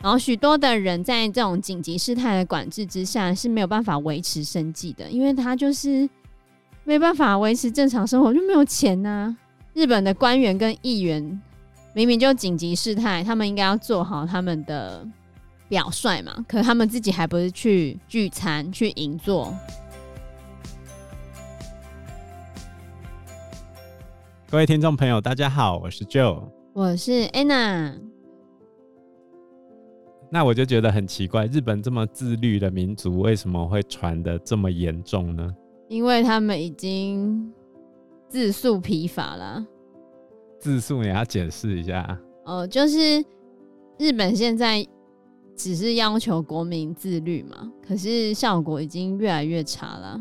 然后许多的人在这种紧急事态的管制之下是没有办法维持生计的，因为他就是没办法维持正常生活，就没有钱呐、日本的官员跟议员明明就紧急事态，他们应该要做好他们的表率嘛，可他们自己还不是去聚餐、去银座。各位听众朋友，大家好，我是 Joe，我是 Anna。那我就觉得很奇怪，日本这么自律的民族，为什么会传的这么严重呢？因为他们已经自诉疲乏了。自诉也要解释一下。哦，就是日本现在只是要求国民自律嘛，可是效果已经越来越差了。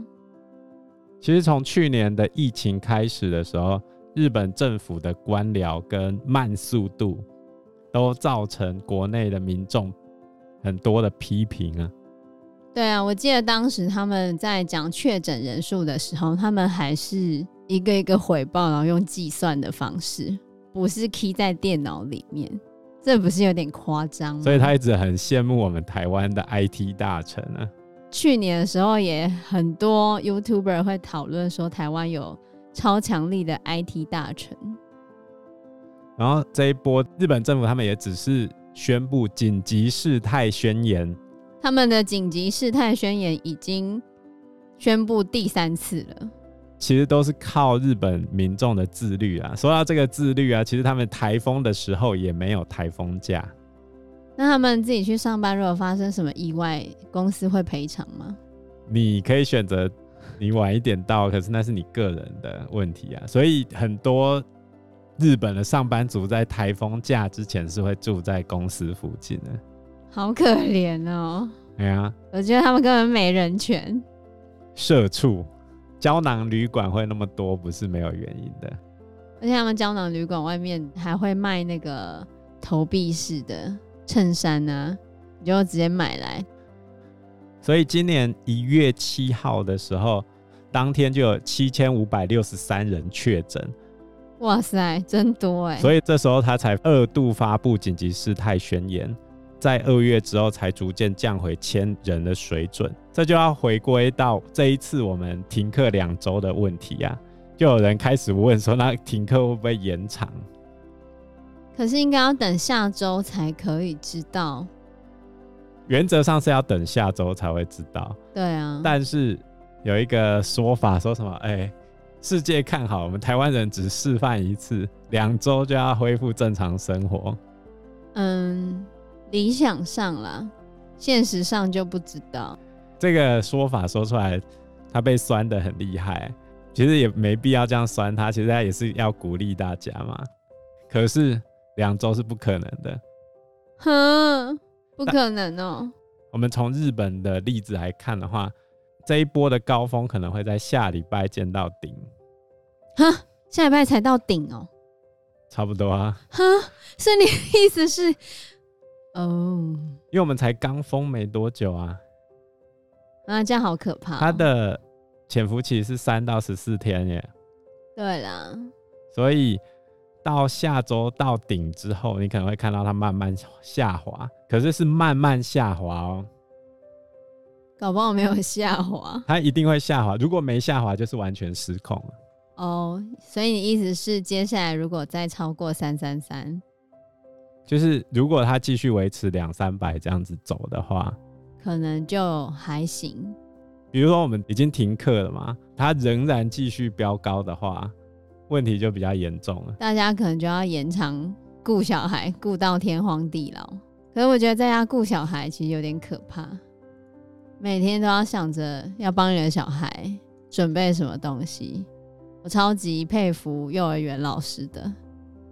其实从去年的疫情开始的时候，日本政府的官僚跟慢速度。都造成国内的民众很多的批评啊。对啊，我记得当时他们在讲确诊人数的时候，他们还是一个一个回报，然后用计算的方式，不是 key 在电脑里面，这不是有点夸张吗？所以他一直很羡慕我们台湾的 IT 大臣啊。去年的时候，也很多 YouTuber 会讨论说，台湾有超强力的 IT 大臣。然后这一波，日本政府他们也只是宣布紧急事态宣言。他们的紧急事态宣言已经宣布第三次了。其实都是靠日本民众的自律啊。说到这个自律啊，其实他们台风的时候也没有台风假。那他们自己去上班，如果发生什么意外，公司会赔偿吗？你可以选择你晚一点到，可是那是你个人的问题啊。所以很多。日本的上班族在台风假之前是会住在公司附近的，好可怜哦。哎呀，我觉得他们根本没人权。社畜胶囊旅馆会那么多，不是没有原因的。而且他们胶囊旅馆外面还会卖那个投币式的衬衫呢，你就直接买来。所以今年一月七号的时候，当天就有七千五百六十三人确诊。哇塞，真多哎！所以这时候他才二度发布紧急事态宣言，在二月之后才逐渐降回千人的水准。这就要回归到这一次我们停课两周的问题呀、啊，就有人开始问说，那停课会不会延长？可是应该要等下周才可以知道。原则上是要等下周才会知道。对啊，但是有一个说法说什么？哎、欸。世界看好我们台湾人，只示范一次，两周就要恢复正常生活。嗯，理想上啦，现实上就不知道。这个说法说出来，他被酸的很厉害。其实也没必要这样酸他，其实他也是要鼓励大家嘛。可是两周是不可能的。哼，不可能哦。我们从日本的例子来看的话。这一波的高峰可能会在下礼拜见到顶，哈，下礼拜才到顶哦，差不多啊，哈，所以你的意思是，哦，因为我们才刚封没多久啊，啊，这样好可怕哦。它的潜伏期是三到十四天耶，对啦，所以到下周到顶之后，你可能会看到它慢慢下滑，可是是慢慢下滑哦。搞不好没有下滑，它一定会下滑。如果没下滑，就是完全失控了。哦，所以你意思是，接下来如果再超过三三三，就是如果它继续维持两三百这样子走的话，可能就还行。比如说我们已经停课了嘛，它仍然继续飙高的话，问题就比较严重了。大家可能就要延长顾小孩，顾到天荒地老。可是我觉得在家顾小孩其实有点可怕。每天都要想着要帮你的小孩准备什么东西，我超级佩服幼儿园老师的。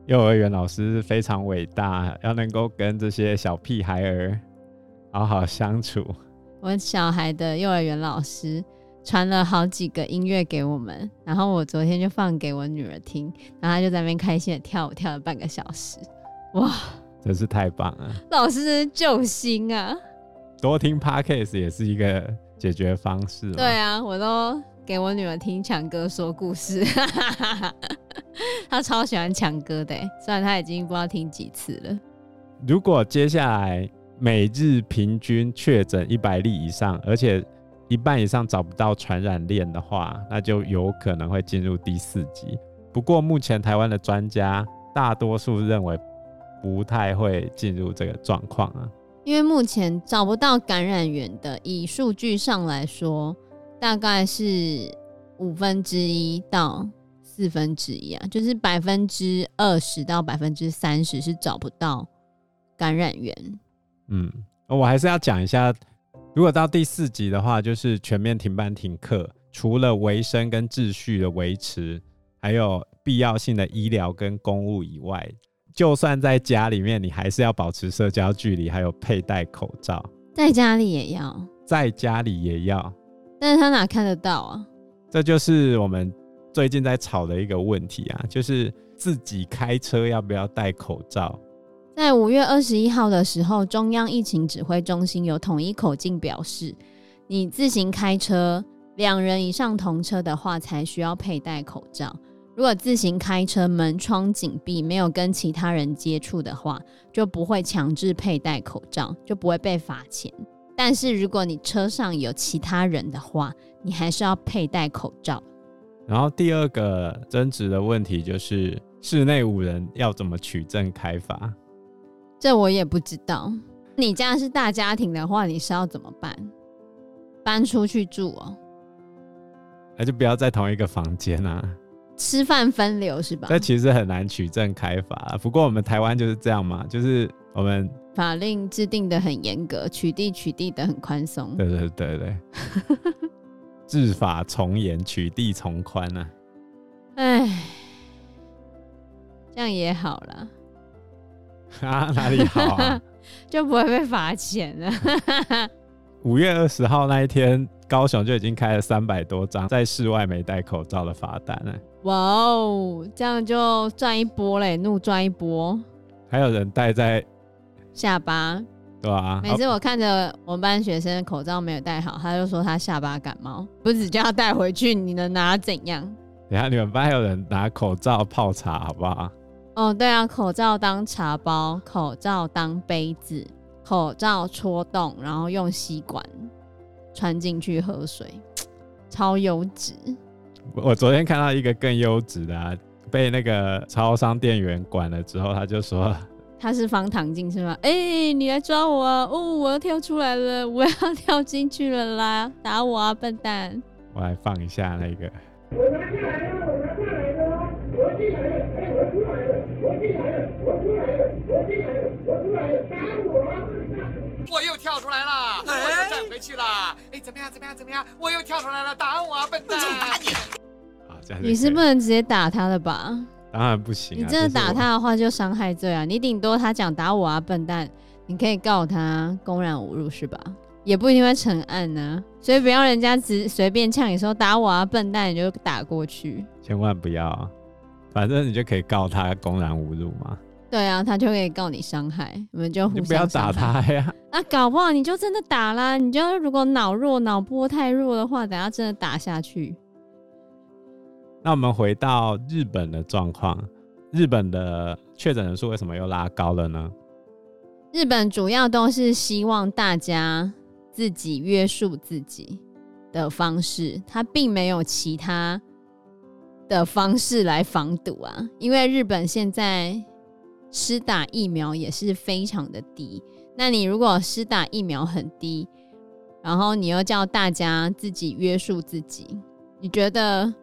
幼儿园老师是非常伟大，要能够跟这些小屁孩儿好好相处。我小孩的幼儿园老师传了好几个音乐给我们，然后我昨天就放给我女儿听，然后她就在那边开心的跳舞，跳了半个小时。哇，真是太棒了！老师真是救星啊！多听 Podcast 也是一个解决方式。对啊，我都给我女儿听强哥说故事。她超喜欢强哥的，虽然她已经不知道听几次了。如果接下来每日平均确诊一百例以上，而且一半以上找不到传染链的话，那就有可能会进入第四级。不过目前台湾的专家大多数认为不太会进入这个状况啊，因为目前找不到感染源的，以数据上来说，大概是五分之一到四分之一啊，就是百分之二十到百分之三十是找不到感染源。嗯，我还是要讲一下。如果到第四级的话，就是全面停班停课，除了卫生跟秩序的维持，还有必要性的医疗跟公务以外，就算在家里面，你还是要保持社交距离，还有佩戴口罩。在家里也要，在家里也要，但是他哪看得到啊？这就是我们最近在吵的一个问题啊，就是自己开车要不要戴口罩？在五月二十一号的时候，中央疫情指挥中心有统一口径表示，你自行开车两人以上同车的话，才需要佩戴口罩。如果自行开车门窗紧闭，没有跟其他人接触的话，就不会强制佩戴口罩，就不会被罚钱。但是如果你车上有其他人的话，你还是要佩戴口罩。然后第二个争执的问题就是，室内五人要怎么取证开罚？这我也不知道。你家是大家庭的话，你是要怎么办？搬出去住哦？那就不要在同一个房间啊。吃饭分流是吧？这其实很难取证开罚。不过我们台湾就是这样嘛，就是我们法令制定的很严格，取缔取缔的很宽松。对对对对，治 法从严，取缔从宽啊。哎，这样也好了。啊，哪里好啊？就不会被罚钱了。五月二十号那一天，高雄就已经开了三百多张在室外没戴口罩的罚单了。哇哦，这样就赚一波嘞，怒赚一波。还有人戴在下巴，对啊。每次我看着我们班学生的口罩没有戴好，他就说他下巴感冒，不是叫他带回去，你能拿怎样？等下你们班还有人拿口罩泡茶，好不好？哦，对啊，口罩当茶包，口罩当杯子，口罩戳洞，然后用吸管穿进去喝水，超优质。我昨天看到一个更优质的，啊，被那个超商店员管了之后，他就说他是方糖镜是吗？哎，欸，你来抓我啊！哦，我要跳出来了，我要跳进去了啦！打我啊，笨蛋！我来放一下那个。我又跳出来了，我又站回去了。哎，怎么样？怎么样？怎么样？我又跳出来了，打我啊，笨蛋！打你！好，这样你是不能直接打他的吧？当然不行啊。你真的打他的话，就伤害罪啊！你顶多他讲打我啊，笨蛋，你可以告他公然侮辱是吧？也不一定会成案呢。所以不要人家只随便呛你说打我啊，笨蛋，你就打过去。千万不要，反正你就可以告他公然侮辱嘛。对啊，他就可以告你伤害，我们就互相你不要打他呀！啊，搞不好你就真的打啦！你就如果脑弱、脑波太弱的话，等下真的打下去。那我们回到日本的状况，日本的确诊人数为什么又拉高了呢？日本主要都是希望大家自己约束自己的方式，他并没有其他的方式来防堵啊，因为日本现在。施打疫苗也是非常的低，那你如果施打疫苗很低，然后你又叫大家自己约束自己，你觉得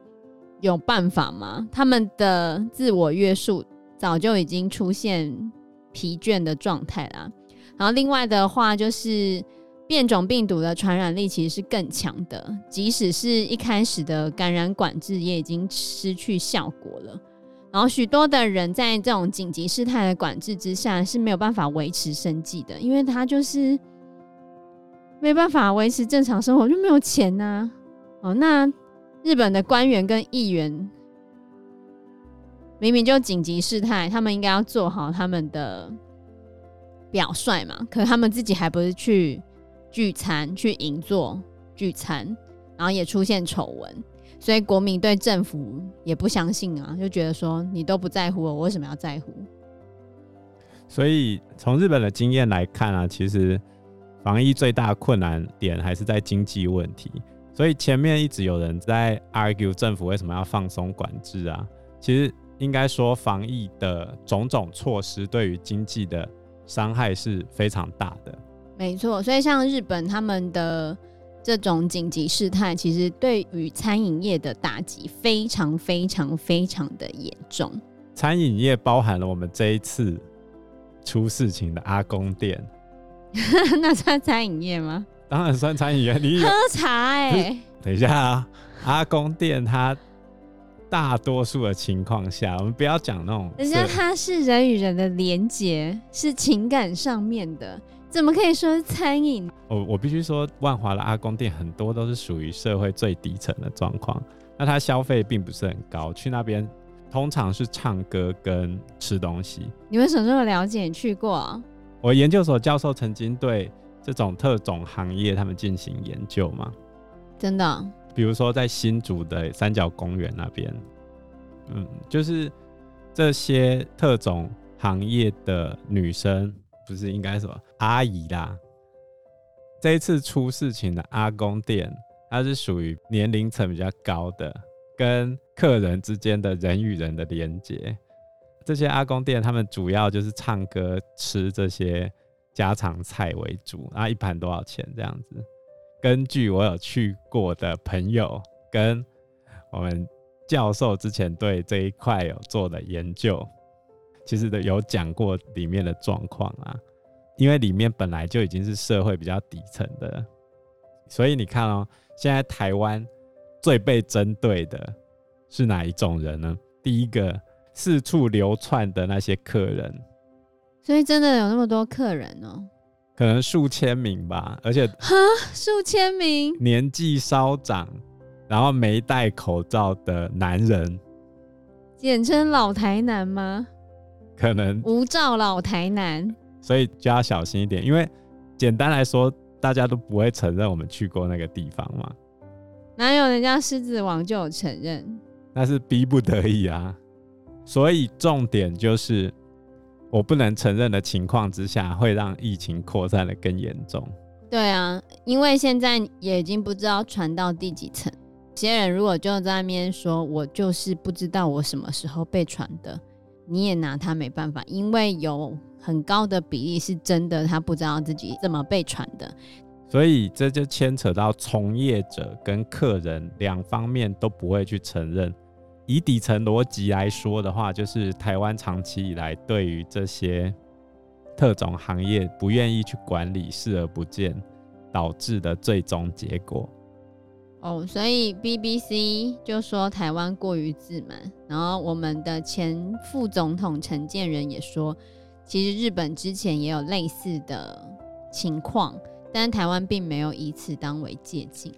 有办法吗？他们的自我约束早就已经出现疲倦的状态啦。然后另外的话，就是变种病毒的传染力其实是更强的，即使是一开始的感染管制也已经失去效果了。然后许多的人在这种紧急事态的管制之下是没有办法维持生计的，因为他就是没办法维持正常生活，就没有钱呐、哦，那日本的官员跟议员明明就紧急事态，他们应该要做好他们的表率嘛，可他们自己还不是去聚餐、去银座聚餐，然后也出现丑闻。所以国民对政府也不相信啊，就觉得说你都不在乎我，为什么要在乎？所以从日本的经验来看啊，其实防疫最大的困难点还是在经济问题。所以前面一直有人在 argue 政府为什么要放松管制啊，其实应该说防疫的种种措施对于经济的伤害是非常大的。没错，所以像日本他们的。这种紧急事态其实对于餐饮业的打击非常非常非常的严重。餐饮业包含了我们这一次出事情的阿公店，那算餐饮业吗？当然算餐饮业。你喝茶哎、欸，等一下啊，阿公店它大多数的情况下，我们不要讲那种，人家它是人与人的连结，是情感上面的。怎么可以说是餐饮？我我必须说，万华的阿公店很多都是属于社会最底层的状况，那他消费并不是很高，去那边通常是唱歌跟吃东西。你为什么这么了解？你去过啊？我研究所教授曾经对这种特种行业他们进行研究嘛？真的？比如说在新竹的三角公园那边，嗯，就是这些特种行业的女生。不是应该什么阿姨啦？这一次出事情的阿公店，它是属于年龄层比较高的，跟客人之间的人与人的连接。这些阿公店，他们主要就是唱歌、吃这些家常菜为主。那一盘多少钱这样子？根据我有去过的朋友跟我们教授之前对这一块有做的研究。其实的有讲过里面的状况啊，因为里面本来就已经是社会比较底层的，所以你看哦，现在台湾最被针对的是哪一种人呢？第一个四处流窜的那些客人，所以真的有那么多客人哦，可能数千名吧，而且哈，数千名，年纪稍长，然后没戴口罩的男人，简称老台男吗？可能无照老台南，所以就要小心一点。因为简单来说，大家都不会承认我们去过那个地方嘛。哪有人家狮子王就有承认？那是逼不得已啊。所以重点就是，我不能承认的情况之下，会让疫情扩散的更严重。对啊，因为现在也已经不知道传到第几层。有些人如果就在那边说，我就是不知道我什么时候被传的。你也拿他没办法，因为有很高的比例是真的，他不知道自己怎么被传的，所以这就牵扯到从业者跟客人两方面都不会去承认。以底层逻辑来说的话，就是台湾长期以来对于这些特种行业不愿意去管理、视而不见，导致的最终结果。哦，所以 BBC 就说台湾过于自满，然后我们的前副总统陈建仁也说，其实日本之前也有类似的情况，但台湾并没有以此当为借鉴。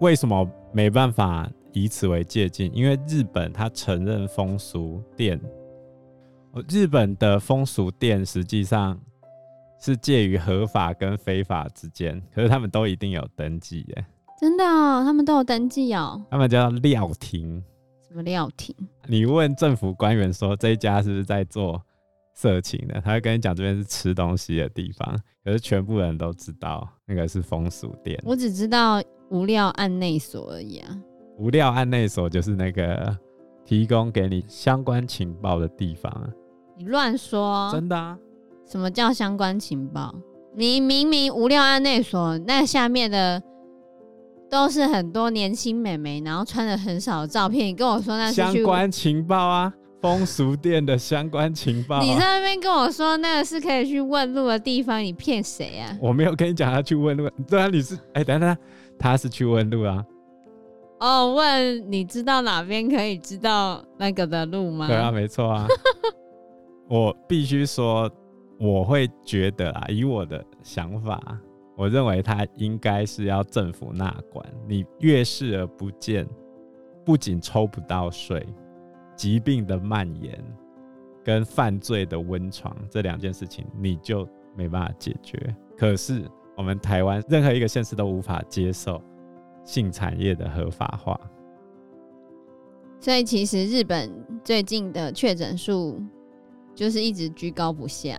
为什么没办法以此为借鉴？因为日本他承认风俗店，日本的风俗店实际上是介于合法跟非法之间，可是他们都一定有登记耶。真的哦，他们都有登记哦。他们叫料亭。什么料亭？你问政府官员说，这一家是不是在做色情的，他会跟你讲这边是吃东西的地方。可是全部人都知道那个是风俗店。我只知道无料案内所而已啊。无料案内所就是那个提供给你相关情报的地方啊。你乱说。真的啊？什么叫相关情报？你明明无料案内所那下面的。都是很多年轻美眉，然后穿的很少的照片。你跟我说那是相关情报啊，风俗店的相关情报啊。你在那边跟我说那个是可以去问路的地方，你骗谁啊？我没有跟你讲他去问路，对啊，你是哎，等等，他是去问路啊。哦，问你知道哪边可以知道那个的路吗？对啊，没错啊。我必须说，我会觉得啊，以我的想法。我认为他应该是要政府纳管，你越视而不见，不仅抽不到税，疾病的蔓延跟犯罪的温床这两件事情你就没办法解决。可是我们台湾任何一个县市都无法接受性产业的合法化，所以其实日本最近的确诊数就是一直居高不下。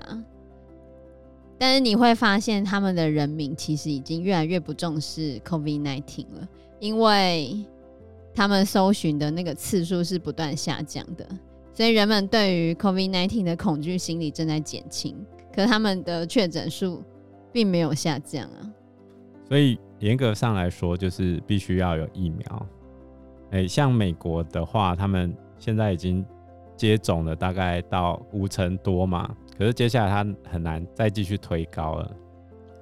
但是你会发现，他们的人民其实已经越来越不重视 COVID-19 了，因为他们搜寻的那个次数是不断下降的，所以人们对于 COVID-19 的恐惧心理正在减轻，可他们的确诊数并没有下降啊。所以严格上来说，就是必须要有疫苗。哎、欸，像美国的话，他们现在已经接种了大概到五成多嘛。可是接下来他很难再继续推高了，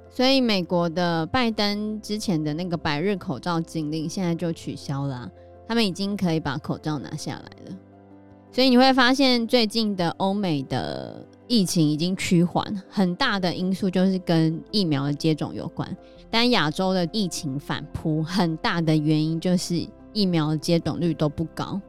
所以美国的拜登之前的那个百日口罩禁令现在就取消了，他们已经可以把口罩拿下来了。所以你会发现最近的欧美的疫情已经趋缓，很大的因素就是跟疫苗的接种有关。但亚洲的疫情反扑，很大的原因就是疫苗的接种率都不高。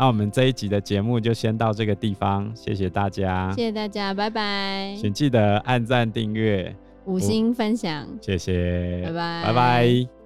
那我们这一集的节目就先到这个地方，谢谢大家，谢谢大家，拜拜，请记得按赞、订阅、五星分享，谢谢，拜拜，拜拜。